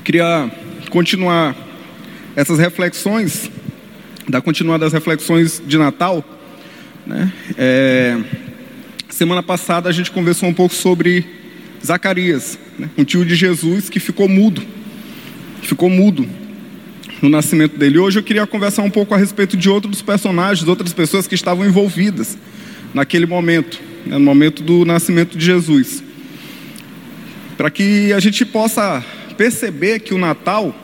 Eu queria continuar essas reflexões, da continuar das reflexões de Natal. Né? É, semana passada a gente conversou um pouco sobre Zacarias, né? um tio de Jesus que ficou mudo, ficou mudo no nascimento dele. Hoje eu queria conversar um pouco a respeito de outros personagens, outras pessoas que estavam envolvidas naquele momento, né? no momento do nascimento de Jesus, para que a gente possa perceber que o Natal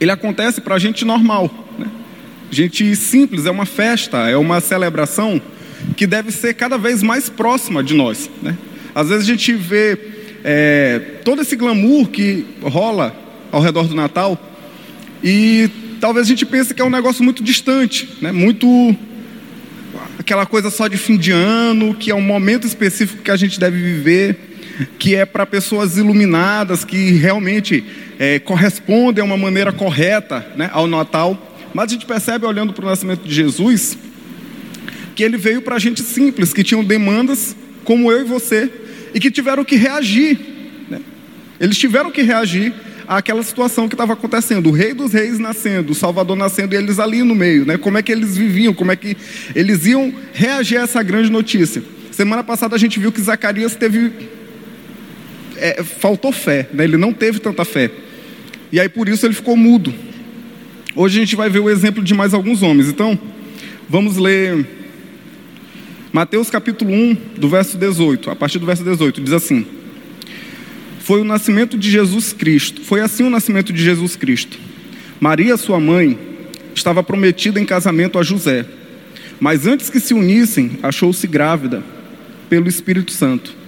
ele acontece para a gente normal, né? gente simples, é uma festa, é uma celebração que deve ser cada vez mais próxima de nós. Né? Às vezes a gente vê é, todo esse glamour que rola ao redor do Natal e talvez a gente pense que é um negócio muito distante, né? muito aquela coisa só de fim de ano, que é um momento específico que a gente deve viver que é para pessoas iluminadas, que realmente é, correspondem a uma maneira correta né, ao Natal. Mas a gente percebe, olhando para o nascimento de Jesus, que ele veio para gente simples, que tinham demandas, como eu e você, e que tiveram que reagir. Né? Eles tiveram que reagir àquela situação que estava acontecendo. O Rei dos Reis nascendo, o Salvador nascendo, e eles ali no meio. Né? Como é que eles viviam, como é que eles iam reagir a essa grande notícia. Semana passada a gente viu que Zacarias teve é, faltou fé, né? ele não teve tanta fé. E aí por isso ele ficou mudo. Hoje a gente vai ver o exemplo de mais alguns homens. Então, vamos ler Mateus capítulo 1, do verso 18. A partir do verso 18, diz assim: Foi o nascimento de Jesus Cristo. Foi assim o nascimento de Jesus Cristo. Maria, sua mãe, estava prometida em casamento a José. Mas antes que se unissem, achou-se grávida pelo Espírito Santo.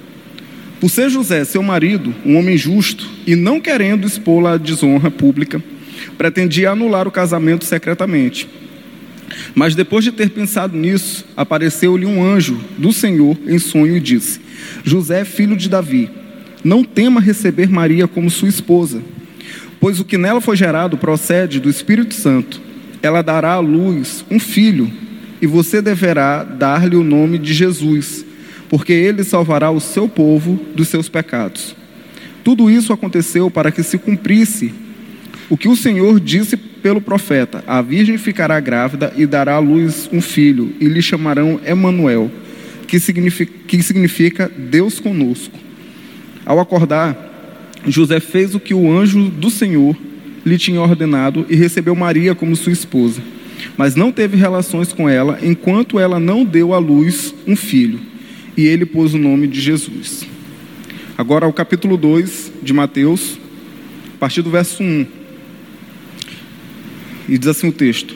Por ser José, seu marido, um homem justo e não querendo expô-la à desonra pública, pretendia anular o casamento secretamente. Mas depois de ter pensado nisso, apareceu-lhe um anjo do Senhor em sonho e disse: José, filho de Davi, não tema receber Maria como sua esposa, pois o que nela foi gerado procede do Espírito Santo. Ela dará à luz um filho, e você deverá dar-lhe o nome de Jesus porque ele salvará o seu povo dos seus pecados. Tudo isso aconteceu para que se cumprisse o que o Senhor disse pelo profeta: A virgem ficará grávida e dará à luz um filho, e lhe chamarão Emanuel, que significa, que significa Deus conosco. Ao acordar, José fez o que o anjo do Senhor lhe tinha ordenado e recebeu Maria como sua esposa. Mas não teve relações com ela enquanto ela não deu à luz um filho e ele pôs o nome de Jesus. Agora, o capítulo 2 de Mateus, a partir do verso 1. E diz assim o texto: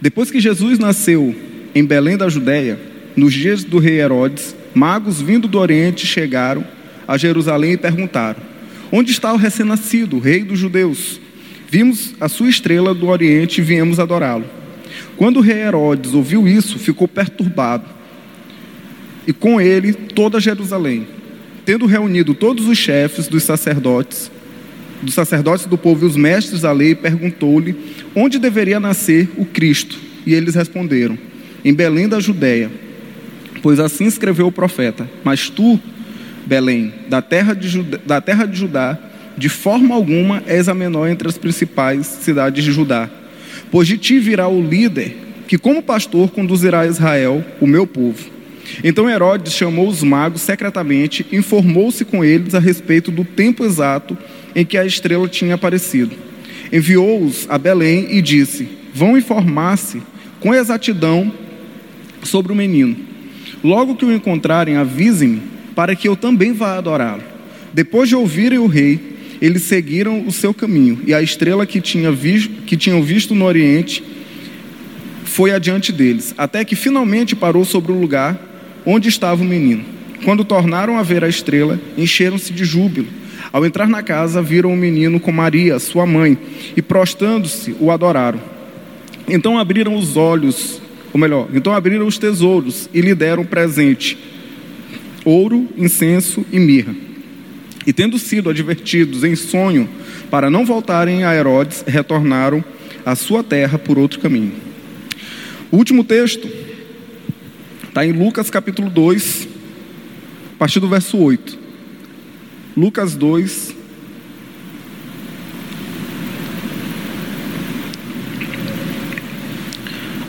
Depois que Jesus nasceu em Belém da Judéia, nos dias do rei Herodes, magos vindo do Oriente chegaram a Jerusalém e perguntaram: Onde está o recém-nascido, rei dos judeus? Vimos a sua estrela do Oriente e viemos adorá-lo. Quando o rei Herodes ouviu isso, ficou perturbado e com ele toda Jerusalém. Tendo reunido todos os chefes dos sacerdotes, dos sacerdotes do povo e os mestres da lei, perguntou-lhe onde deveria nascer o Cristo. E eles responderam: Em Belém da Judéia. Pois assim escreveu o profeta: Mas tu, Belém, da terra de Judá, da terra de Judá de forma alguma és a menor entre as principais cidades de Judá. Pois de ti virá o líder que, como pastor, conduzirá a Israel, o meu povo. Então Herodes chamou os magos secretamente, informou-se com eles a respeito do tempo exato em que a estrela tinha aparecido. Enviou-os a Belém e disse: Vão informar-se com exatidão sobre o menino. Logo que o encontrarem, avisem-me, para que eu também vá adorá-lo. Depois de ouvirem o rei, eles seguiram o seu caminho, e a estrela que, tinha visto, que tinham visto no Oriente foi adiante deles, até que finalmente parou sobre o lugar onde estava o menino. Quando tornaram a ver a estrela, encheram-se de júbilo. Ao entrar na casa, viram o menino com Maria, sua mãe, e prostrando-se, o adoraram. Então abriram os olhos, ou melhor, então abriram os tesouros e lhe deram presente: ouro, incenso e mirra. E tendo sido advertidos em sonho para não voltarem a Herodes, retornaram à sua terra por outro caminho. O último texto Está em Lucas capítulo 2, a partir do verso 8. Lucas 2.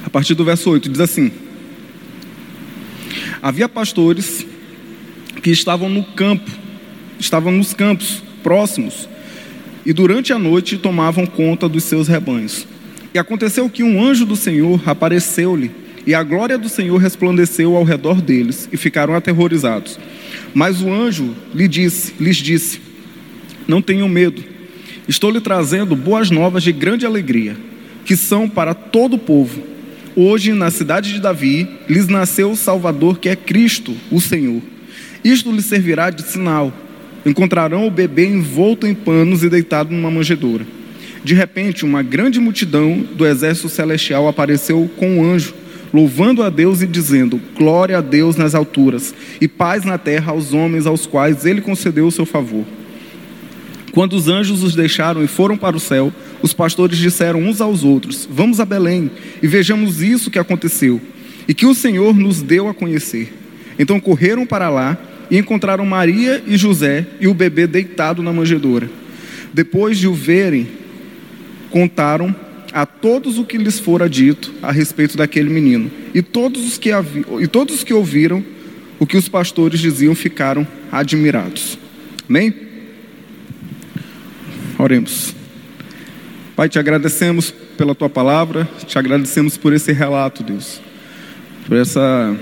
A partir do verso 8 diz assim: Havia pastores que estavam no campo, estavam nos campos próximos, e durante a noite tomavam conta dos seus rebanhos. E aconteceu que um anjo do Senhor apareceu-lhe e a glória do Senhor resplandeceu ao redor deles, e ficaram aterrorizados. Mas o anjo lhe disse, lhes disse: Não tenham medo, estou lhe trazendo boas novas de grande alegria, que são para todo o povo. Hoje, na cidade de Davi, lhes nasceu o Salvador, que é Cristo, o Senhor. Isto lhes servirá de sinal. Encontrarão o bebê envolto em panos e deitado numa manjedoura. De repente, uma grande multidão do exército celestial apareceu com um anjo, louvando a Deus e dizendo: Glória a Deus nas alturas, e paz na terra aos homens aos quais ele concedeu o seu favor. Quando os anjos os deixaram e foram para o céu, os pastores disseram uns aos outros: Vamos a Belém e vejamos isso que aconteceu e que o Senhor nos deu a conhecer. Então correram para lá e encontraram Maria e José e o bebê deitado na manjedoura. Depois de o verem, contaram a todos o que lhes fora dito a respeito daquele menino. E todos os que, e todos os que ouviram o que os pastores diziam ficaram admirados. Amém? Oremos. Pai, te agradecemos pela tua palavra, te agradecemos por esse relato, Deus, por essa,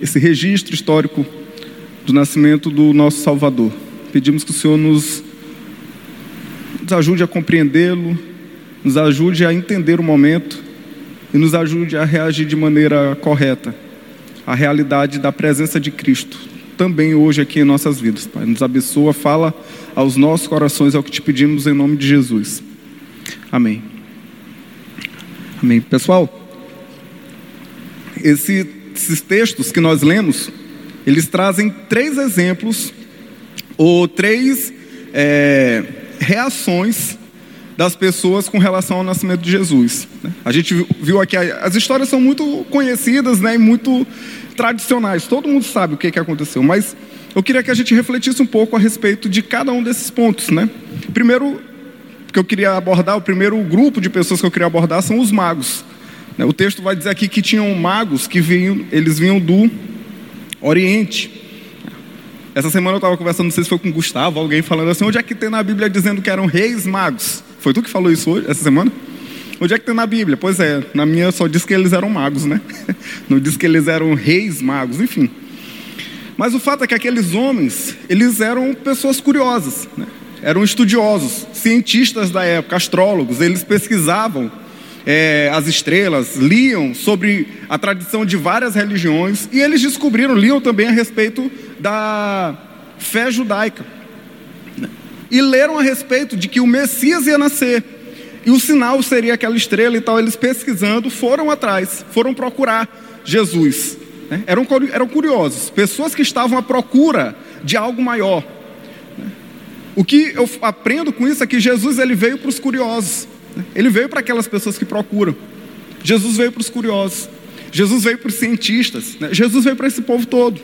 esse registro histórico do nascimento do nosso Salvador. Pedimos que o Senhor nos, nos ajude a compreendê-lo, nos ajude a entender o momento e nos ajude a reagir de maneira correta à realidade da presença de Cristo, também hoje aqui em nossas vidas. Pai, nos abençoa, fala aos nossos corações, é o que te pedimos em nome de Jesus. Amém. Amém. Pessoal, esse, esses textos que nós lemos, eles trazem três exemplos ou três é, reações das pessoas com relação ao nascimento de Jesus. Né? A gente viu aqui, as histórias são muito conhecidas né, e muito tradicionais, todo mundo sabe o que, que aconteceu, mas eu queria que a gente refletisse um pouco a respeito de cada um desses pontos. Né? Primeiro, que eu queria abordar, o primeiro grupo de pessoas que eu queria abordar são os magos. Né? O texto vai dizer aqui que tinham magos que vinham, eles vinham do Oriente. Essa semana eu estava conversando, não sei se foi com o Gustavo, alguém falando assim, onde é que tem na Bíblia dizendo que eram reis magos? Foi tu que falou isso hoje, essa semana? Onde é que tem na Bíblia? Pois é, na minha só diz que eles eram magos, né? Não diz que eles eram reis magos, enfim. Mas o fato é que aqueles homens, eles eram pessoas curiosas, né? eram estudiosos, cientistas da época, astrólogos, eles pesquisavam é, as estrelas, liam sobre a tradição de várias religiões e eles descobriram, liam também a respeito da fé judaica. E leram a respeito de que o Messias ia nascer. E o sinal seria aquela estrela e tal. Eles pesquisando foram atrás, foram procurar Jesus. Né? Eram, eram curiosos, pessoas que estavam à procura de algo maior. O que eu aprendo com isso é que Jesus ele veio para os curiosos. Ele veio para aquelas pessoas que procuram. Jesus veio para os curiosos. Jesus veio para os cientistas. Né? Jesus veio para esse povo todo.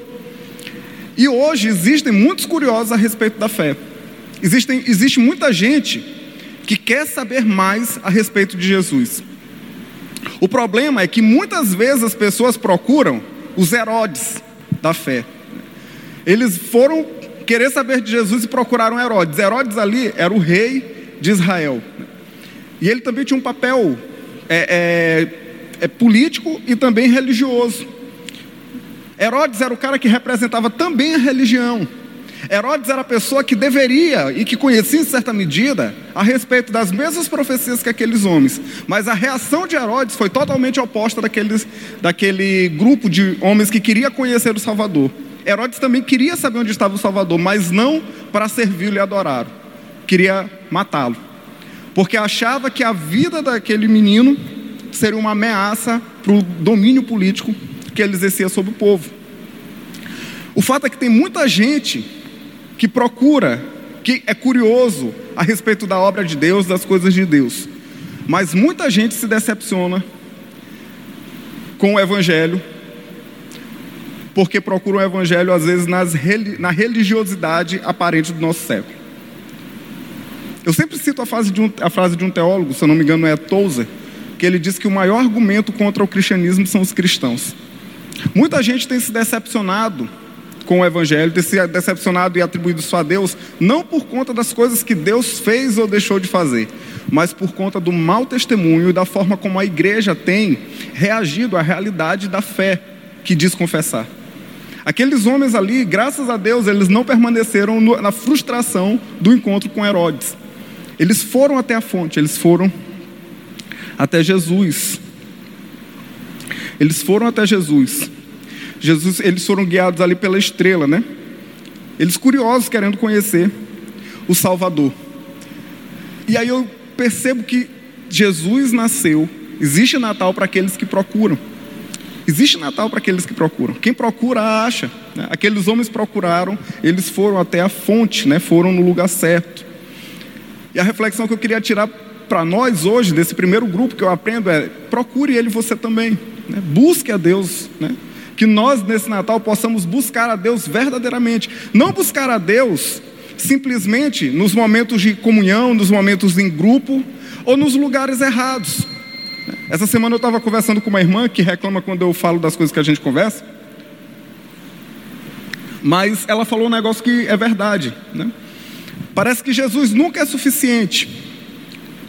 E hoje existem muitos curiosos a respeito da fé. Existem, existe muita gente que quer saber mais a respeito de Jesus. O problema é que muitas vezes as pessoas procuram os Herodes da fé. Eles foram querer saber de Jesus e procuraram Herodes. Herodes ali era o rei de Israel. E ele também tinha um papel é, é, é político e também religioso. Herodes era o cara que representava também a religião. Herodes era a pessoa que deveria e que conhecia em certa medida a respeito das mesmas profecias que aqueles homens. Mas a reação de Herodes foi totalmente oposta daqueles, daquele grupo de homens que queria conhecer o Salvador. Herodes também queria saber onde estava o Salvador, mas não para servi-lo e adorá-lo. Queria matá-lo porque achava que a vida daquele menino seria uma ameaça para o domínio político que ele exercia sobre o povo. O fato é que tem muita gente que procura, que é curioso a respeito da obra de Deus, das coisas de Deus, mas muita gente se decepciona com o Evangelho, porque procura o Evangelho às vezes nas, na religiosidade aparente do nosso século. Eu sempre cito a frase de um, a frase de um teólogo, se eu não me engano é Tozer, que ele diz que o maior argumento contra o cristianismo são os cristãos. Muita gente tem se decepcionado com o Evangelho, tem se decepcionado e atribuído isso a Deus, não por conta das coisas que Deus fez ou deixou de fazer, mas por conta do mau testemunho e da forma como a igreja tem reagido à realidade da fé que diz confessar. Aqueles homens ali, graças a Deus, eles não permaneceram na frustração do encontro com Herodes. Eles foram até a fonte, eles foram até Jesus. Eles foram até Jesus. Jesus, eles foram guiados ali pela estrela, né? Eles curiosos querendo conhecer o Salvador. E aí eu percebo que Jesus nasceu. Existe Natal para aqueles que procuram. Existe Natal para aqueles que procuram. Quem procura, acha. Né? Aqueles homens procuraram, eles foram até a fonte, né? foram no lugar certo. E a reflexão que eu queria tirar para nós hoje, desse primeiro grupo que eu aprendo, é: procure ele você também. Né? Busque a Deus. Né? Que nós, nesse Natal, possamos buscar a Deus verdadeiramente. Não buscar a Deus simplesmente nos momentos de comunhão, nos momentos em grupo ou nos lugares errados. Essa semana eu estava conversando com uma irmã que reclama quando eu falo das coisas que a gente conversa. Mas ela falou um negócio que é verdade. Né? Parece que Jesus nunca é suficiente.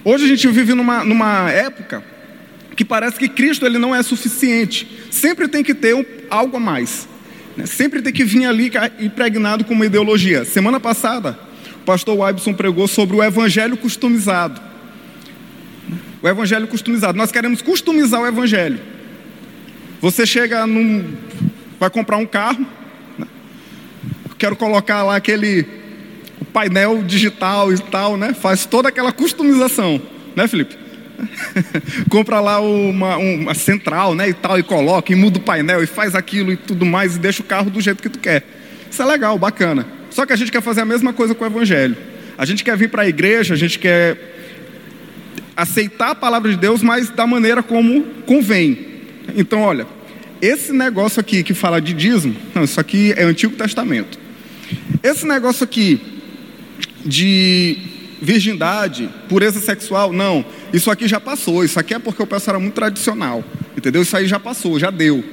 Hoje a gente vive numa, numa época que parece que Cristo ele não é suficiente. Sempre tem que ter um, algo a mais. Né? Sempre tem que vir ali impregnado com uma ideologia. Semana passada, o pastor Wybson pregou sobre o evangelho customizado. O evangelho customizado. Nós queremos customizar o evangelho. Você chega num. vai comprar um carro. Né? Quero colocar lá aquele painel digital e tal, né? Faz toda aquela customização, né, Felipe? Compra lá uma, uma central, né, e tal, e coloca, e muda o painel, e faz aquilo e tudo mais, e deixa o carro do jeito que tu quer. Isso é legal, bacana. Só que a gente quer fazer a mesma coisa com o Evangelho. A gente quer vir para a igreja, a gente quer aceitar a palavra de Deus, mas da maneira como convém. Então, olha, esse negócio aqui que fala de dízimo, não, isso aqui é Antigo Testamento. Esse negócio aqui de virgindade, pureza sexual, não, isso aqui já passou, isso aqui é porque o pessoal era muito tradicional, entendeu? Isso aí já passou, já deu.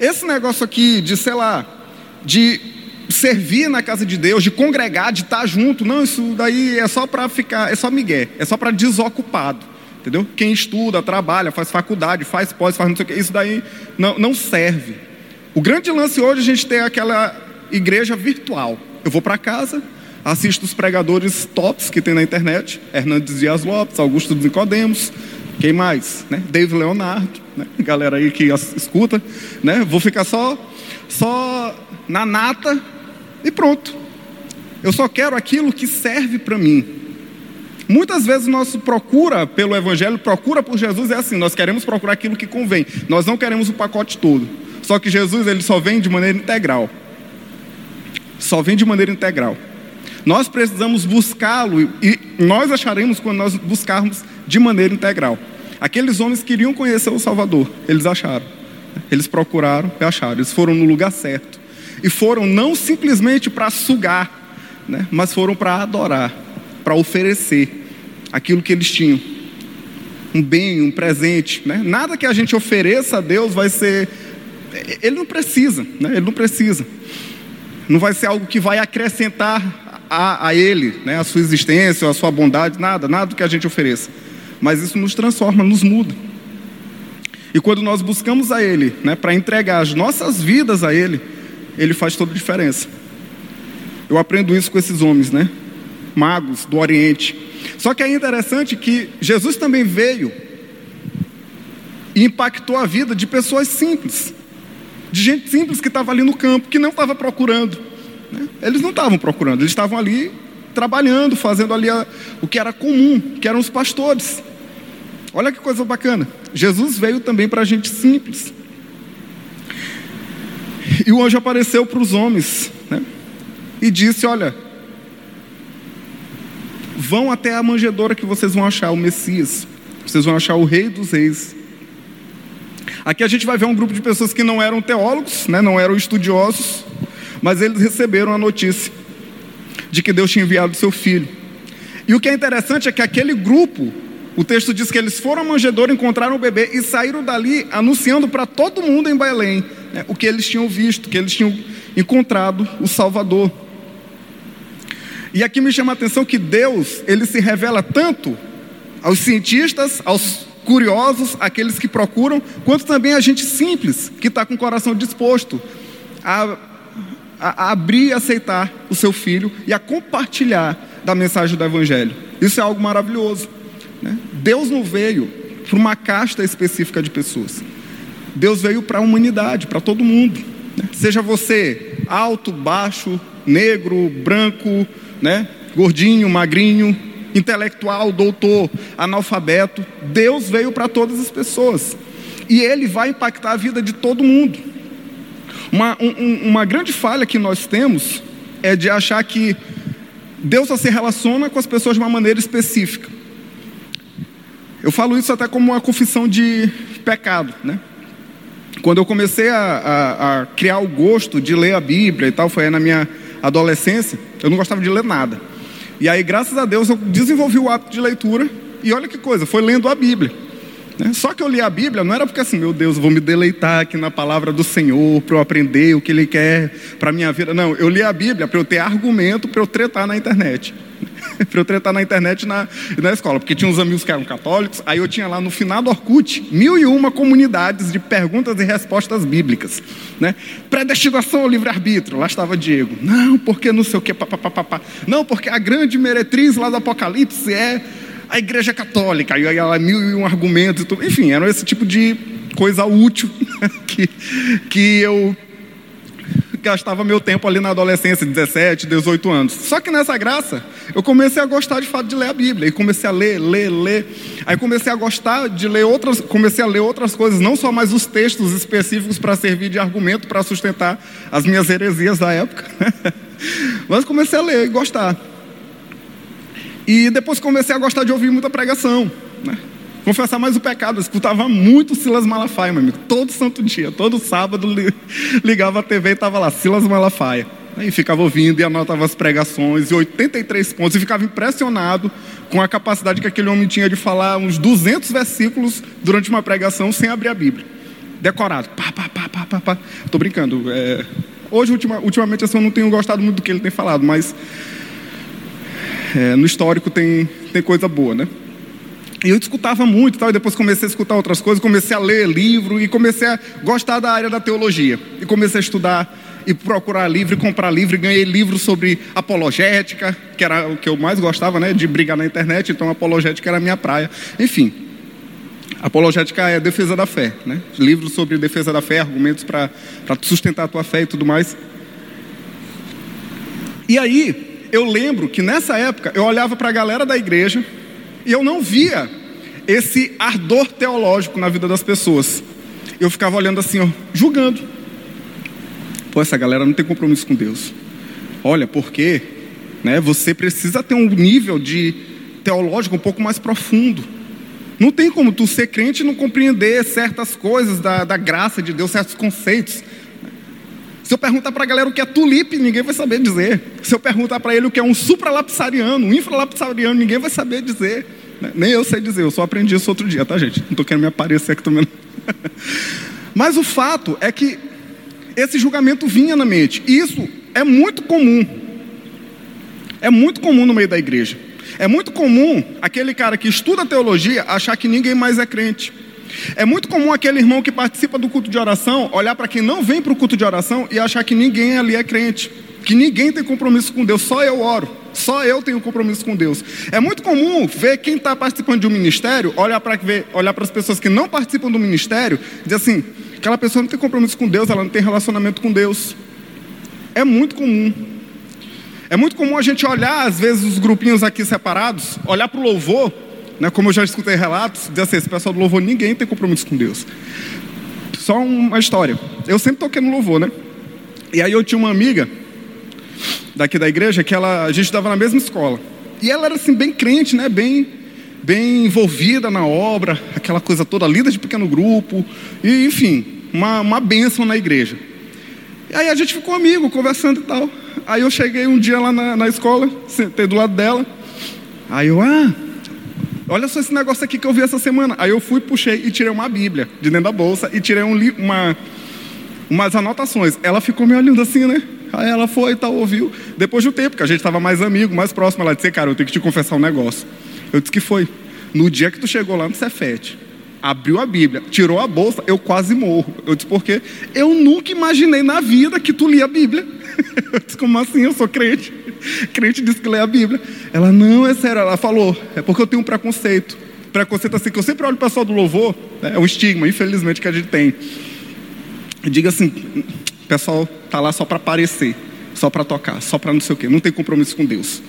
Esse negócio aqui de, sei lá, de servir na casa de Deus, de congregar, de estar junto, não, isso daí é só para ficar, é só migué, é só para desocupado, entendeu? Quem estuda, trabalha, faz faculdade, faz pós, faz não sei o que, isso daí não, não serve. O grande lance hoje é a gente tem aquela igreja virtual. Eu vou para casa, assisto os pregadores tops que tem na internet, Hernandes Dias Lopes, Augusto Nicodemos, quem mais? Né? David Leonardo, né? galera aí que escuta, né? Vou ficar só, só na nata e pronto. Eu só quero aquilo que serve para mim. Muitas vezes nosso procura pelo Evangelho, procura por Jesus é assim, nós queremos procurar aquilo que convém. Nós não queremos o pacote todo. Só que Jesus ele só vem de maneira integral. Só vem de maneira integral. Nós precisamos buscá-lo e nós acharemos quando nós buscarmos de maneira integral. Aqueles homens queriam conhecer o Salvador, eles acharam. Eles procuraram e acharam. Eles foram no lugar certo. E foram não simplesmente para sugar, né, mas foram para adorar, para oferecer aquilo que eles tinham. Um bem, um presente. Né? Nada que a gente ofereça a Deus vai ser. Ele não precisa, né? ele não precisa. Não vai ser algo que vai acrescentar a, a Ele, né, a sua existência, a sua bondade, nada, nada do que a gente ofereça. Mas isso nos transforma, nos muda. E quando nós buscamos a Ele, né, para entregar as nossas vidas a Ele, Ele faz toda a diferença. Eu aprendo isso com esses homens, né? Magos do Oriente. Só que é interessante que Jesus também veio e impactou a vida de pessoas simples, de gente simples que estava ali no campo, que não estava procurando. Né? Eles não estavam procurando, eles estavam ali trabalhando, fazendo ali a, o que era comum, que eram os pastores. Olha que coisa bacana. Jesus veio também para a gente simples. E o anjo apareceu para os homens né? e disse: Olha, vão até a manjedoura que vocês vão achar o Messias, vocês vão achar o Rei dos Reis. Aqui a gente vai ver um grupo de pessoas que não eram teólogos, né? não eram estudiosos, mas eles receberam a notícia de que Deus tinha enviado seu filho. E o que é interessante é que aquele grupo O texto diz que eles foram à manjedoura, encontraram o bebê e saíram dali anunciando para todo mundo em Belém né, o que eles tinham visto, que eles tinham encontrado o Salvador. E aqui me chama a atenção que Deus, ele se revela tanto aos cientistas, aos curiosos, aqueles que procuram, quanto também a gente simples, que está com o coração disposto a, a, abrir e aceitar o seu filho e a compartilhar da mensagem do Evangelho. Isso é algo maravilhoso. Né? Deus não veio para uma casta específica de pessoas. Deus veio para a humanidade, para todo mundo. Né? Seja você alto, baixo, negro, branco, né? gordinho, magrinho, intelectual, doutor, analfabeto. Deus veio para todas as pessoas. E Ele vai impactar a vida de todo mundo. Uma, um, uma grande falha que nós temos é de achar que Deus só se relaciona com as pessoas de uma maneira específica. Eu falo isso até como uma confissão de pecado, né? Quando eu comecei a, a, a, criar o gosto de ler a Bíblia e tal, foi na minha adolescência, eu não gostava de ler nada. E aí, graças a Deus, eu desenvolvi o hábito de leitura, e olha que coisa, foi lendo a Bíblia. Só que eu li a Bíblia não era porque assim, meu Deus, vou me deleitar aqui na palavra do Senhor, para eu aprender o que Ele quer para a minha vida. Não, eu li a Bíblia para eu ter argumento para eu tretar na internet. para eu tretar na internet na, na escola, porque tinha uns amigos que eram católicos, aí eu tinha lá no final do Orkut mil e uma comunidades de perguntas e respostas bíblicas. Né? Predestinação ao livre-arbítrio, lá estava Diego. Não, porque não sei o que, papapá. Não, porque a grande meretriz lá do Apocalipse é a igreja católica, e aí ela mil e um argumentos, enfim, era esse tipo de coisa útil que, que eu gastava meu tempo ali na adolescência, 17, 18 anos. Só que nessa graça, eu comecei a gostar de fato de ler a Bíblia. E comecei a ler, ler, ler. Aí comecei a gostar de ler outras, comecei a ler outras coisas, não só mais os textos específicos para servir de argumento para sustentar as minhas heresias da época. Mas comecei a ler e gostar. E depois comecei a gostar de ouvir muita pregação. Né? Confessar mais o pecado, eu escutava muito Silas Malafaia, meu amigo. Todo santo dia, todo sábado ligava a TV e estava lá, Silas Malafaia. E ficava ouvindo e anotava as pregações, e 83 pontos, e ficava impressionado com a capacidade que aquele homem tinha de falar uns 200 versículos durante uma pregação sem abrir a Bíblia. Decorado. Pá, pá, pá, pá, pá, pá. Tô brincando. É... Hoje, ultima, ultimamente, assim, eu não tenho gostado muito do que ele tem falado, mas é, no histórico tem, tem coisa boa, né? E eu escutava muito, tal, e depois comecei a escutar outras coisas, comecei a ler livro e comecei a gostar da área da teologia. E comecei a estudar e procurar livro e comprar livro. E ganhei livros sobre apologética, que era o que eu mais gostava, né, de brigar na internet. Então, apologética era a minha praia. Enfim, apologética é a defesa da fé, né? Livros sobre defesa da fé, argumentos para sustentar a tua fé e tudo mais. E aí, eu lembro que nessa época eu olhava para a galera da igreja e eu não via esse ardor teológico na vida das pessoas. Eu ficava olhando assim, ó, julgando. Pô, essa galera não tem compromisso com Deus. Olha, porque né, você precisa ter um nível de teológico um pouco mais profundo. Não tem como tu ser crente e não compreender certas coisas da, da graça de Deus, certos conceitos. Se eu perguntar para a galera o que é tulipe, ninguém vai saber dizer. Se eu perguntar para ele o que é um supralapsariano, um infralapsariano, ninguém vai saber dizer. Né? Nem eu sei dizer, eu só aprendi isso outro dia, tá, gente? Não estou querendo me aparecer aqui também. Mas o fato é que esse julgamento vinha na mente. E isso é muito comum. É muito comum no meio da igreja. É muito comum aquele cara que estuda teologia achar que ninguém mais é crente. É muito comum aquele irmão que participa do culto de oração olhar para quem não vem para o culto de oração e achar que ninguém ali é crente, que ninguém tem compromisso com Deus, só eu oro, só eu tenho compromisso com Deus. É muito comum ver quem está participando de um ministério olhar para olhar as pessoas que não participam do ministério e dizer assim: aquela pessoa não tem compromisso com Deus, ela não tem relacionamento com Deus. É muito comum. É muito comum a gente olhar, às vezes, os grupinhos aqui separados, olhar para o louvor né, como eu já escutei relatos, diz assim, esse pessoal do louvor, ninguém tem compromisso com Deus. Só uma história. Eu sempre toquei no louvor, né? E aí eu tinha uma amiga daqui da igreja que ela, a gente estava na mesma escola. E ela era assim bem crente, né? Bem, bem envolvida na obra, aquela coisa toda, lida de pequeno grupo, e enfim, uma, uma bênção na igreja. E aí a gente ficou amigo, conversando e tal. Aí eu cheguei um dia lá na, na escola, sentei do lado dela. Aí eu, ah, Olha só esse negócio aqui que eu vi essa semana. Aí eu fui, puxei e tirei uma Bíblia de dentro da bolsa e tirei um uma, umas anotações. Ela ficou me olhando assim, né? Aí ela foi e tal, ouviu. Depois de um tempo, que a gente estava mais amigo, mais próximo, ela disse: Cara, eu tenho que te confessar um negócio. Eu disse que foi. No dia que tu chegou lá no Cefete, abriu a Bíblia, tirou a bolsa, eu quase morro. Eu disse: Porque eu nunca imaginei na vida que tu lia a Bíblia. Eu disse: Como assim? Eu sou crente. Crente diz que lê a Bíblia. Ela: Não, é sério. Ela falou: É porque eu tenho um preconceito. Preconceito assim, que eu sempre olho o pessoal do louvor, né? é um estigma, infelizmente, que a gente tem. Diga assim: o pessoal está lá só para aparecer, só para tocar, só para não sei o quê, não tem compromisso com Deus.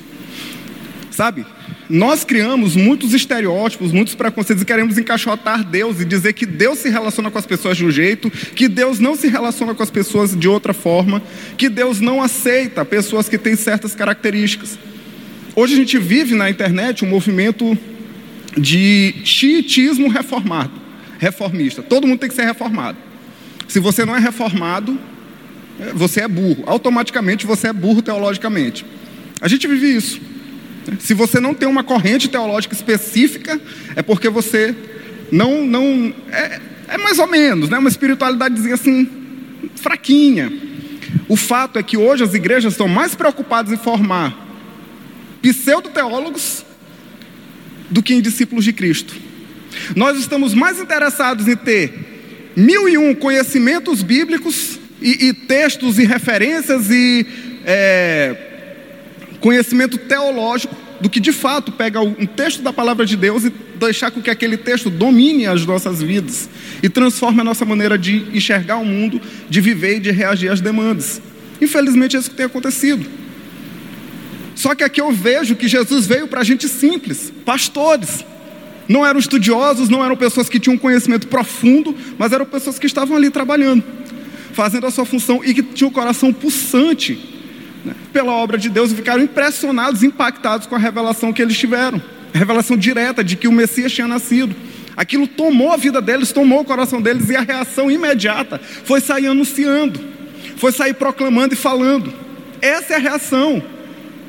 Sabe? Nós criamos muitos estereótipos, muitos preconceitos e queremos encaixotar Deus e dizer que Deus se relaciona com as pessoas de um jeito, que Deus não se relaciona com as pessoas de outra forma, que Deus não aceita pessoas que têm certas características. Hoje a gente vive na internet um movimento de xiitismo reformado, reformista. Todo mundo tem que ser reformado. Se você não é reformado, você é burro. Automaticamente você é burro teologicamente. A gente vive isso. Se você não tem uma corrente teológica específica, é porque você não. não é, é mais ou menos, né? uma espiritualidade assim, fraquinha. O fato é que hoje as igrejas estão mais preocupadas em formar pseudo-teólogos do que em discípulos de Cristo. Nós estamos mais interessados em ter mil e um conhecimentos bíblicos e, e textos e referências e é, conhecimento teológico do que de fato pega um texto da palavra de Deus e deixar com que aquele texto domine as nossas vidas e transforme a nossa maneira de enxergar o mundo, de viver e de reagir às demandas. Infelizmente é isso que tem acontecido. Só que aqui eu vejo que Jesus veio para gente simples, pastores. Não eram estudiosos, não eram pessoas que tinham conhecimento profundo, mas eram pessoas que estavam ali trabalhando fazendo a sua função e que tinham o coração pulsante pela obra de Deus e ficaram impressionados, impactados com a revelação que eles tiveram a revelação direta de que o Messias tinha nascido. Aquilo tomou a vida deles, tomou o coração deles e a reação imediata foi sair anunciando, foi sair proclamando e falando. Essa é a reação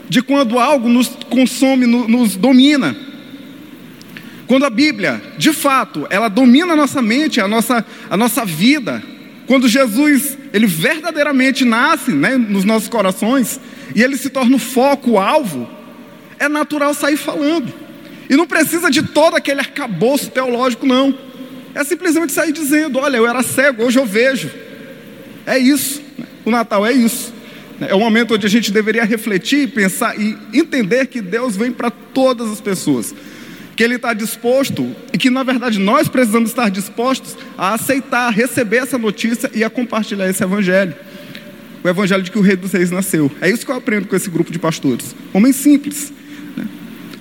de quando algo nos consome, nos domina. Quando a Bíblia, de fato, ela domina a nossa mente, a nossa, a nossa vida, quando Jesus, ele verdadeiramente nasce né, nos nossos corações e ele se torna o foco, o alvo, é natural sair falando. E não precisa de todo aquele arcabouço teológico, não. É simplesmente sair dizendo: Olha, eu era cego, hoje eu vejo. É isso. O Natal é isso. É um momento onde a gente deveria refletir, pensar e entender que Deus vem para todas as pessoas que Ele está disposto e que, na verdade, nós precisamos estar dispostos a aceitar, receber essa notícia e a compartilhar esse Evangelho. O Evangelho de que o Rei dos Reis nasceu. É isso que eu aprendo com esse grupo de pastores. Homens simples. Né?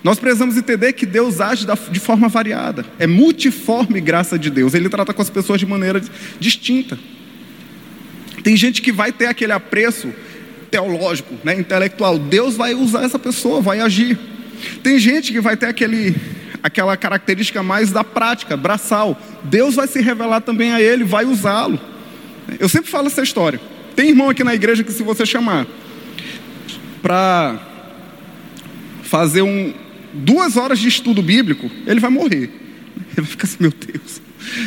Nós precisamos entender que Deus age de forma variada. É multiforme graça de Deus. Ele trata com as pessoas de maneira distinta. Tem gente que vai ter aquele apreço teológico, né, intelectual. Deus vai usar essa pessoa, vai agir. Tem gente que vai ter aquele aquela característica mais da prática, braçal. Deus vai se revelar também a ele, vai usá-lo. Eu sempre falo essa história. Tem irmão aqui na igreja que se você chamar para fazer um, duas horas de estudo bíblico, ele vai morrer. Ele vai ficar assim, meu Deus,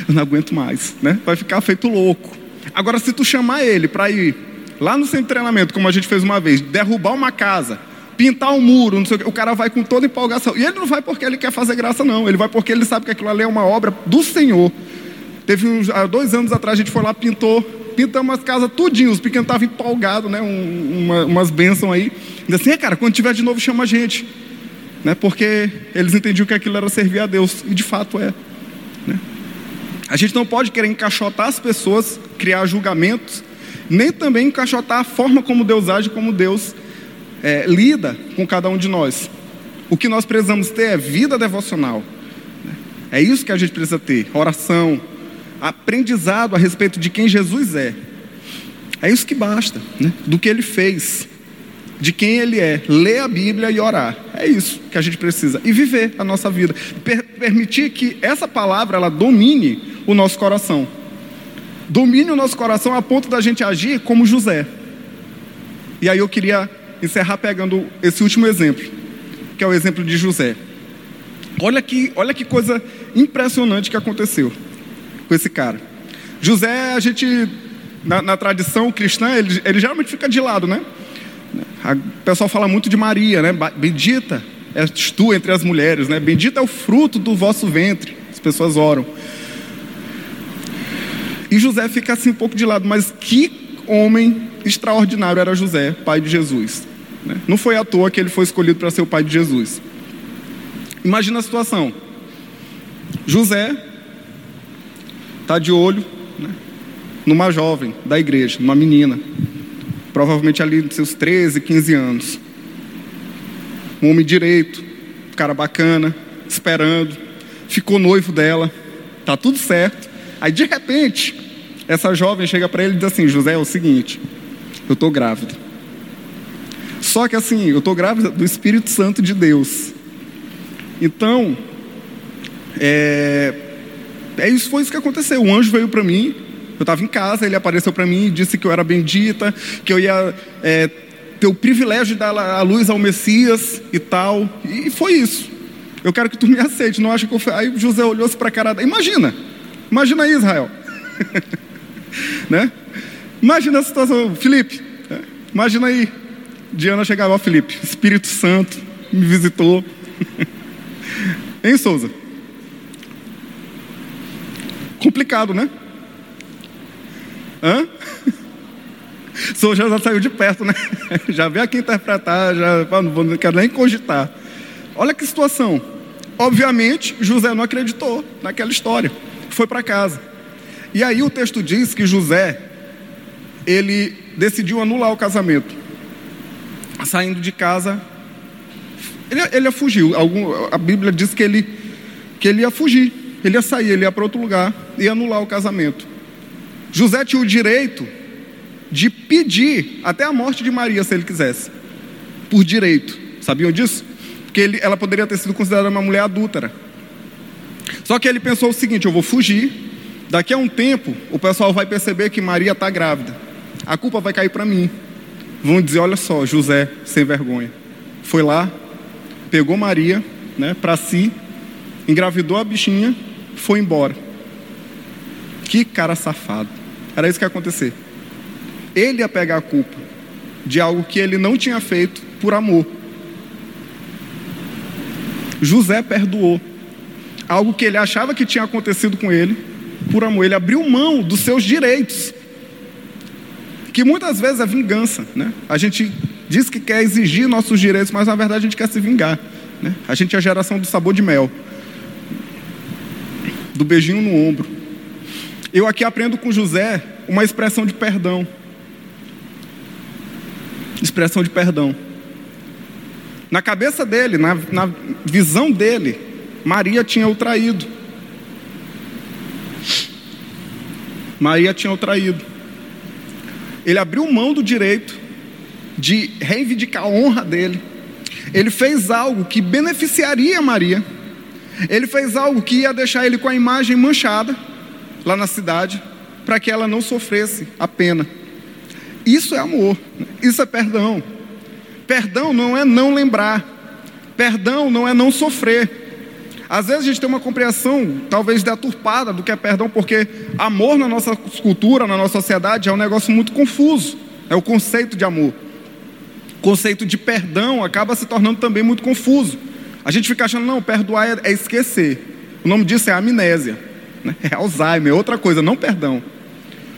eu não aguento mais, né? Vai ficar feito louco. Agora, se tu chamar ele para ir lá no centro de treinamento, como a gente fez uma vez, derrubar uma casa, pintar um muro, não sei o, que, o cara vai com toda empolgação. E ele não vai porque ele quer fazer graça, não. Ele vai porque ele sabe que aquilo ali é uma obra do Senhor. Teve uns, dois anos atrás a gente foi lá, pintou, pintamos as casas tudinho. Os pequenos estavam empolgados, né? Um, uma, umas bênçãos aí. E assim, é, cara, quando tiver de novo, chama a gente. Né? Porque eles entendiam que aquilo era servir a Deus. E de fato é. Né? A gente não pode querer encaixotar as pessoas, criar julgamentos, nem também encaixotar a forma como Deus age, como Deus é, lida com cada um de nós. O que nós precisamos ter é vida devocional. É isso que a gente precisa ter: oração, aprendizado a respeito de quem Jesus é. É isso que basta, né? do que ele fez, de quem ele é. Ler a Bíblia e orar. É isso que a gente precisa. E viver a nossa vida. Per permitir que essa palavra ela domine o nosso coração. Domine o nosso coração a ponto da gente agir como José. E aí eu queria encerrar pegando esse último exemplo, que é o exemplo de José. Olha que, olha que coisa impressionante que aconteceu com esse cara. José, a gente, na, na tradição cristã, ele, ele, geralmente fica de lado, né? O pessoal fala muito de Maria, né? Bendita és tu entre as mulheres, né? Bendito é o fruto do vosso ventre. As pessoas oram. E José fica assim um pouco de lado, mas que homem extraordinário era José, pai de Jesus. Né? Não foi à toa que ele foi escolhido para ser o pai de Jesus. Imagina a situação. José está de olho né, numa jovem da igreja, numa menina, provavelmente ali nos seus 13, 15 anos. Um homem direito, cara bacana, esperando, ficou noivo dela, tá tudo certo. Aí de repente, essa jovem chega para ele e diz assim: José, é o seguinte, eu estou grávida. Só que assim, eu estou grávida do Espírito Santo de Deus. Então, é, é isso, foi isso que aconteceu. O anjo veio para mim, eu estava em casa, ele apareceu para mim e disse que eu era bendita, que eu ia é, ter o privilégio de dar a luz ao Messias e tal. E foi isso. Eu quero que tu me aceite, não acha que eu. Aí José olhou-se para a cara. Imagina, imagina aí, Israel. né? Imagina a situação, Felipe, né? imagina aí, Diana chegava, ó Felipe, Espírito Santo me visitou. hein, Souza? Complicado, né? Hã? Souza já saiu de perto, né? Já veio aqui interpretar, já não, não quero nem cogitar. Olha que situação. Obviamente, José não acreditou naquela história. Foi para casa. E aí o texto diz que José, ele decidiu anular o casamento. Saindo de casa, ele, ele ia fugir. Algum, a Bíblia diz que ele, que ele ia fugir. Ele ia sair, ele ia para outro lugar e anular o casamento. José tinha o direito de pedir até a morte de Maria, se ele quisesse. Por direito. Sabiam disso? Porque ele, ela poderia ter sido considerada uma mulher adúltera. Só que ele pensou o seguinte: eu vou fugir, Daqui a um tempo, o pessoal vai perceber que Maria está grávida. A culpa vai cair para mim. Vão dizer: olha só, José, sem vergonha. Foi lá, pegou Maria né, para si, engravidou a bichinha, foi embora. Que cara safado. Era isso que ia acontecer. Ele ia pegar a culpa de algo que ele não tinha feito por amor. José perdoou algo que ele achava que tinha acontecido com ele por amor, ele abriu mão dos seus direitos, que muitas vezes é vingança, né? A gente diz que quer exigir nossos direitos, mas na verdade a gente quer se vingar, né? A gente é a geração do sabor de mel, do beijinho no ombro. Eu aqui aprendo com José uma expressão de perdão. Expressão de perdão. Na cabeça dele, na, na visão dele, Maria tinha o traído. Maria tinha o traído. Ele abriu mão do direito de reivindicar a honra dele. Ele fez algo que beneficiaria Maria. Ele fez algo que ia deixar ele com a imagem manchada lá na cidade, para que ela não sofresse a pena. Isso é amor, isso é perdão. Perdão não é não lembrar, perdão não é não sofrer, às vezes a gente tem uma compreensão, talvez deturpada, do que é perdão, porque amor na nossa cultura, na nossa sociedade, é um negócio muito confuso. É o conceito de amor. O conceito de perdão acaba se tornando também muito confuso. A gente fica achando, não, perdoar é, é esquecer. O nome disso é amnésia. Né? É Alzheimer, é outra coisa, não perdão.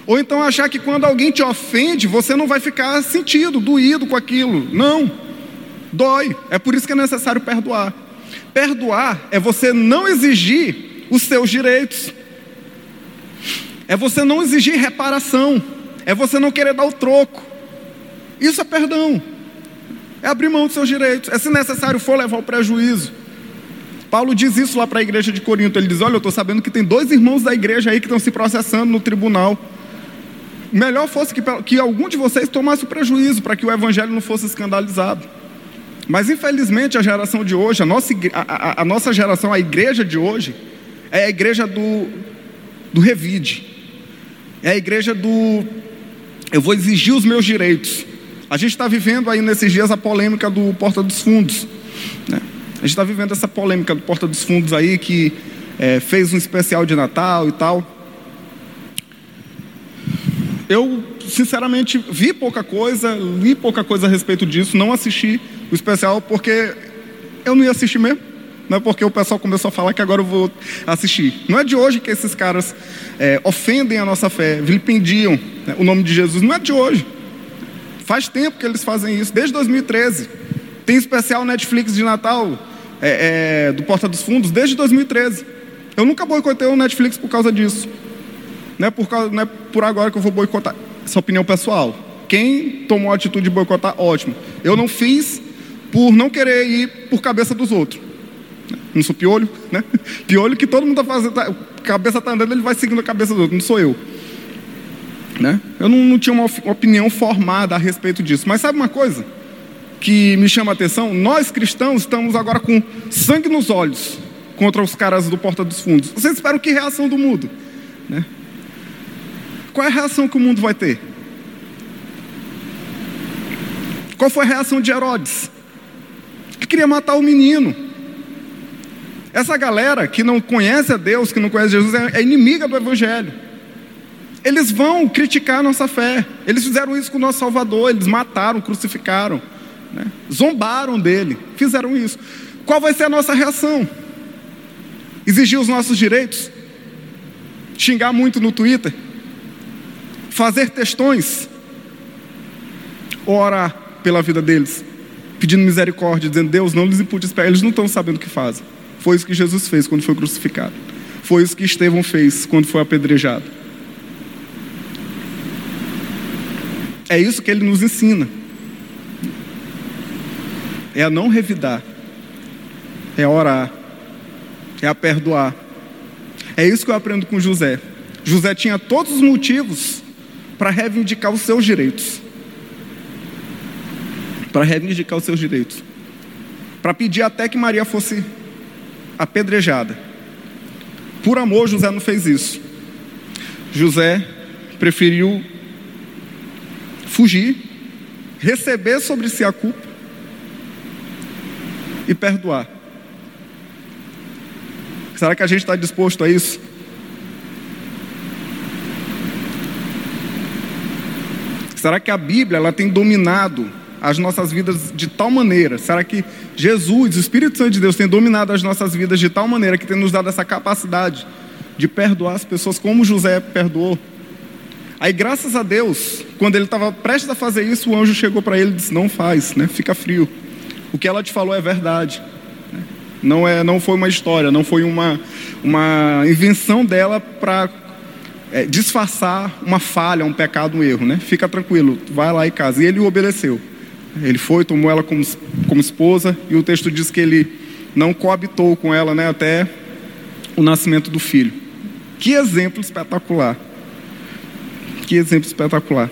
Ou então achar que quando alguém te ofende, você não vai ficar sentido, doído com aquilo. Não. Dói. É por isso que é necessário perdoar. Perdoar é você não exigir os seus direitos, é você não exigir reparação, é você não querer dar o troco. Isso é perdão, é abrir mão dos seus direitos, é se necessário for levar o prejuízo. Paulo diz isso lá para a igreja de Corinto. Ele diz: Olha, eu estou sabendo que tem dois irmãos da igreja aí que estão se processando no tribunal. Melhor fosse que, que algum de vocês tomasse o prejuízo para que o evangelho não fosse escandalizado. Mas infelizmente a geração de hoje, a nossa, a, a, a nossa geração, a igreja de hoje, é a igreja do, do revide. É a igreja do eu vou exigir os meus direitos. A gente está vivendo aí nesses dias a polêmica do Porta dos Fundos. Né? A gente está vivendo essa polêmica do Porta dos Fundos aí, que é, fez um especial de Natal e tal. Eu, sinceramente, vi pouca coisa, li pouca coisa a respeito disso, não assisti o especial porque eu não ia assistir mesmo. Não é porque o pessoal começou a falar que agora eu vou assistir. Não é de hoje que esses caras é, ofendem a nossa fé, vilipendiam né, o nome de Jesus. Não é de hoje. Faz tempo que eles fazem isso, desde 2013. Tem especial Netflix de Natal é, é, do Porta dos Fundos desde 2013. Eu nunca boicotei o Netflix por causa disso. Não é por, causa, não é por agora que eu vou boicotar. Essa opinião pessoal. Quem tomou a atitude de boicotar, ótimo. Eu não fiz por não querer ir por cabeça dos outros. Não sou piolho, né? Piolho que todo mundo está fazendo. Tá, cabeça está andando, ele vai seguindo a cabeça do outro. Não sou eu. Né? Eu não, não tinha uma opinião formada a respeito disso. Mas sabe uma coisa que me chama a atenção? Nós cristãos estamos agora com sangue nos olhos contra os caras do Porta dos Fundos. Vocês esperam que reação do mundo? Né? Qual é a reação que o mundo vai ter? Qual foi a reação de Herodes? Que queria matar o menino. Essa galera que não conhece a Deus, que não conhece Jesus, é, é inimiga do Evangelho. Eles vão criticar a nossa fé. Eles fizeram isso com o nosso Salvador. Eles mataram, crucificaram, né? zombaram dele. Fizeram isso. Qual vai ser a nossa reação? Exigir os nossos direitos? Xingar muito no Twitter? Fazer textões? Ou orar pela vida deles? Pedindo misericórdia, dizendo: Deus, não lhes impute pés. Eles não estão sabendo o que fazem. Foi isso que Jesus fez quando foi crucificado. Foi isso que Estevão fez quando foi apedrejado. É isso que ele nos ensina. É a não revidar. É a orar. É a perdoar. É isso que eu aprendo com José. José tinha todos os motivos para reivindicar os seus direitos. Para reivindicar os seus direitos. Para pedir até que Maria fosse apedrejada. Por amor, José não fez isso. José preferiu fugir, receber sobre si a culpa e perdoar. Será que a gente está disposto a isso? Será que a Bíblia ela tem dominado as nossas vidas de tal maneira? Será que Jesus, o Espírito Santo de Deus, tem dominado as nossas vidas de tal maneira que tem nos dado essa capacidade de perdoar as pessoas como José perdoou? Aí, graças a Deus, quando ele estava prestes a fazer isso, o anjo chegou para ele e disse: Não faz, né? fica frio. O que ela te falou é verdade. Não, é, não foi uma história, não foi uma, uma invenção dela para é, disfarçar uma falha, um pecado, um erro. Né? Fica tranquilo, vai lá e casa. E ele obedeceu. Ele foi, tomou ela como, como esposa, e o texto diz que ele não coabitou com ela né, até o nascimento do filho. Que exemplo espetacular! Que exemplo espetacular!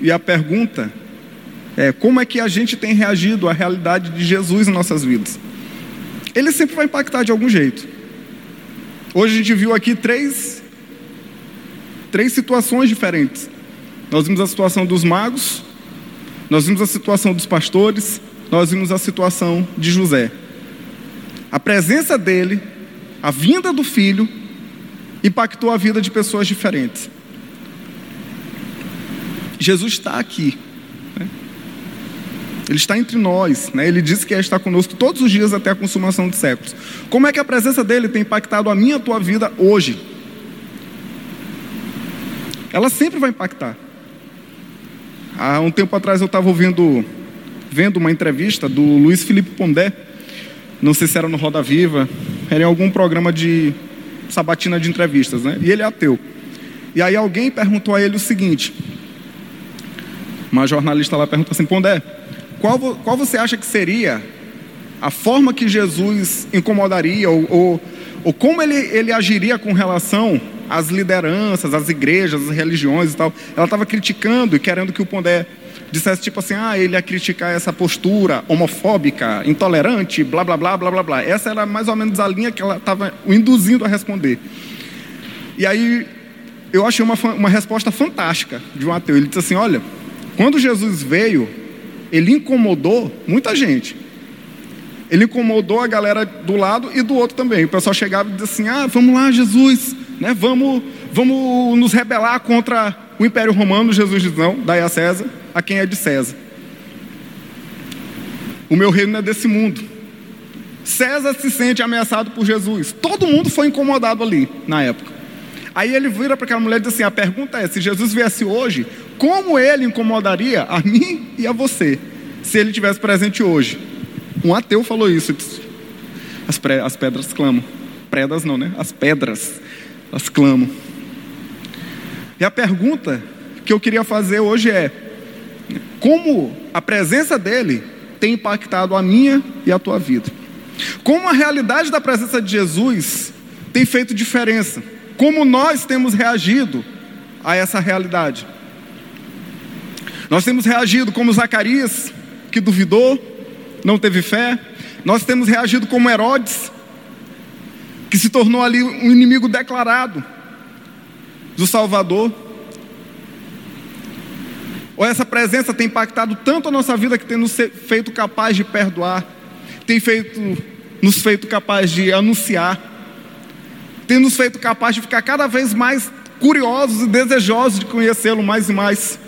E a pergunta é: como é que a gente tem reagido à realidade de Jesus em nossas vidas? Ele sempre vai impactar de algum jeito. Hoje a gente viu aqui três três situações diferentes. Nós vimos a situação dos magos, nós vimos a situação dos pastores, nós vimos a situação de José. A presença dele, a vinda do filho, impactou a vida de pessoas diferentes. Jesus está aqui. Ele está entre nós. Né? Ele disse que está conosco todos os dias até a consumação de séculos. Como é que a presença dele tem impactado a minha a tua vida hoje? ela sempre vai impactar. Há um tempo atrás eu estava ouvindo, vendo uma entrevista do Luiz Felipe Pondé, não sei se era no Roda Viva, era em algum programa de sabatina de entrevistas, né? E ele é ateu. E aí alguém perguntou a ele o seguinte: uma jornalista lá perguntou assim, Pondé, qual, qual você acha que seria a forma que Jesus incomodaria ou, ou, ou como ele, ele agiria com relação as lideranças, as igrejas, as religiões e tal. Ela estava criticando e querendo que o Pondé dissesse tipo assim, ah, ele ia criticar essa postura homofóbica, intolerante, blá blá blá blá blá blá. Essa era mais ou menos a linha que ela estava induzindo a responder. E aí eu achei uma, uma resposta fantástica de um ateu. Ele disse assim, olha, Quando Jesus veio, ele incomodou muita gente. Ele incomodou a galera do lado e do outro também. O pessoal chegava e dizia assim: Ah, vamos lá, Jesus, né? vamos, vamos nos rebelar contra o Império Romano. Jesus diz: Não, dai a César a quem é de César. O meu reino não é desse mundo. César se sente ameaçado por Jesus. Todo mundo foi incomodado ali na época. Aí ele vira para aquela mulher e diz assim: a pergunta é: se Jesus viesse hoje, como ele incomodaria a mim e a você, se ele tivesse presente hoje? Um ateu falou isso. As, pre, as pedras clamam. Predas não, né? As pedras, elas clamam. E a pergunta que eu queria fazer hoje é: como a presença dele tem impactado a minha e a tua vida? Como a realidade da presença de Jesus tem feito diferença? como nós temos reagido a essa realidade. Nós temos reagido como Zacarias, que duvidou, não teve fé. Nós temos reagido como Herodes, que se tornou ali um inimigo declarado do Salvador. Ou essa presença tem impactado tanto a nossa vida que tem nos feito capaz de perdoar, tem feito, nos feito capaz de anunciar tem nos feito capaz de ficar cada vez mais curiosos e desejosos de conhecê-lo mais e mais.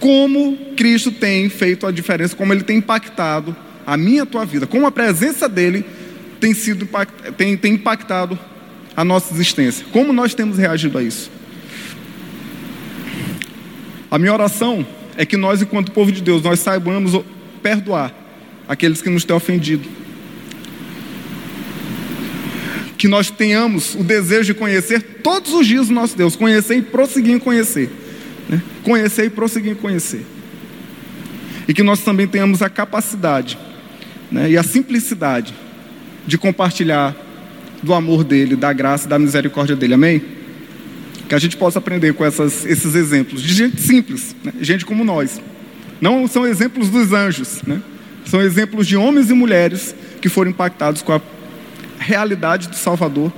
Como Cristo tem feito a diferença, como ele tem impactado a minha a tua vida, como a presença dele tem, sido, tem, tem impactado a nossa existência. Como nós temos reagido a isso? A minha oração é que nós, enquanto povo de Deus, nós saibamos perdoar aqueles que nos têm ofendido que nós tenhamos o desejo de conhecer todos os dias o nosso Deus, conhecer e prosseguir em conhecer, né? conhecer e prosseguir em conhecer, e que nós também tenhamos a capacidade né? e a simplicidade de compartilhar do amor dele, da graça, da misericórdia dele, amém? Que a gente possa aprender com essas, esses exemplos de gente simples, né? gente como nós. Não são exemplos dos anjos, né? são exemplos de homens e mulheres que foram impactados com a realidade do Salvador,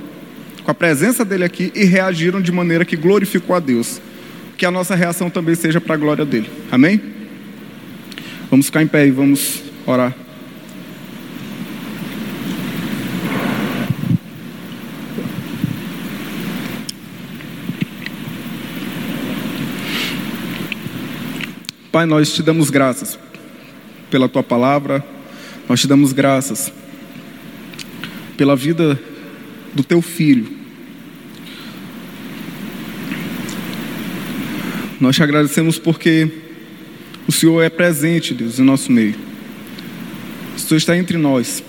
com a presença dele aqui e reagiram de maneira que glorificou a Deus. Que a nossa reação também seja para a glória dele. Amém? Vamos ficar em pé e vamos orar. Pai, nós te damos graças pela tua palavra, nós te damos graças pela vida do teu filho. Nós te agradecemos porque o Senhor é presente, Deus, em nosso meio. O Senhor está entre nós.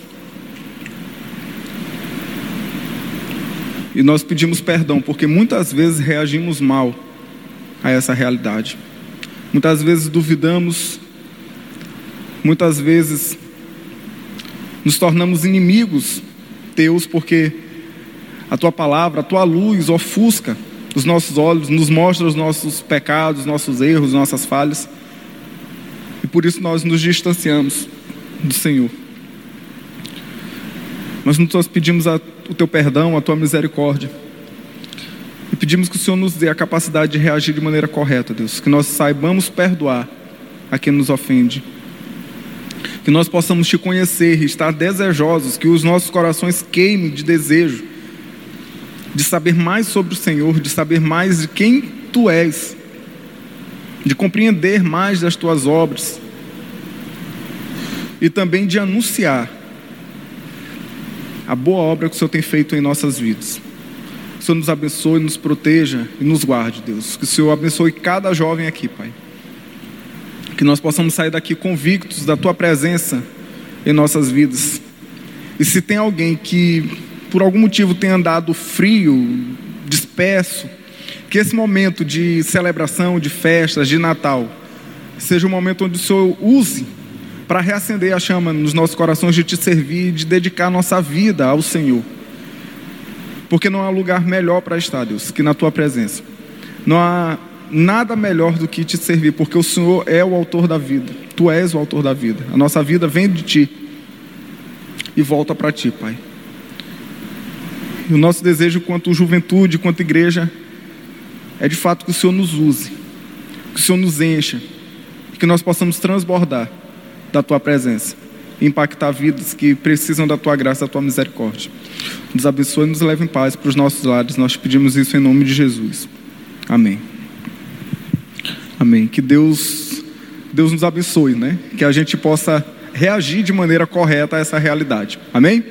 E nós pedimos perdão porque muitas vezes reagimos mal a essa realidade. Muitas vezes duvidamos, muitas vezes nos tornamos inimigos teus, porque a tua palavra, a tua luz ofusca os nossos olhos, nos mostra os nossos pecados, nossos erros, nossas falhas. E por isso nós nos distanciamos do Senhor. Mas nós pedimos a, o teu perdão, a tua misericórdia. E pedimos que o Senhor nos dê a capacidade de reagir de maneira correta, Deus. Que nós saibamos perdoar a quem nos ofende que nós possamos te conhecer e estar desejosos, que os nossos corações queimem de desejo, de saber mais sobre o Senhor, de saber mais de quem tu és, de compreender mais das tuas obras e também de anunciar a boa obra que o Senhor tem feito em nossas vidas. Que o Senhor nos abençoe, nos proteja e nos guarde, Deus. Que o Senhor abençoe cada jovem aqui, Pai que nós possamos sair daqui convictos da tua presença em nossas vidas. E se tem alguém que por algum motivo tem andado frio, disperso, que esse momento de celebração, de festas, de Natal, seja um momento onde o Senhor use para reacender a chama nos nossos corações de te servir, de dedicar nossa vida ao Senhor. Porque não há lugar melhor para estar, Deus, que na tua presença. Não há nada melhor do que te servir, porque o Senhor é o autor da vida. Tu és o autor da vida. A nossa vida vem de ti e volta para ti, Pai. E o nosso desejo, quanto juventude, quanto igreja, é de fato que o Senhor nos use, que o Senhor nos encha, que nós possamos transbordar da tua presença, impactar vidas que precisam da tua graça, da tua misericórdia. Nos abençoe e nos leve em paz para os nossos lares. Nós pedimos isso em nome de Jesus. Amém. Amém. Que Deus, Deus nos abençoe, né? Que a gente possa reagir de maneira correta a essa realidade. Amém?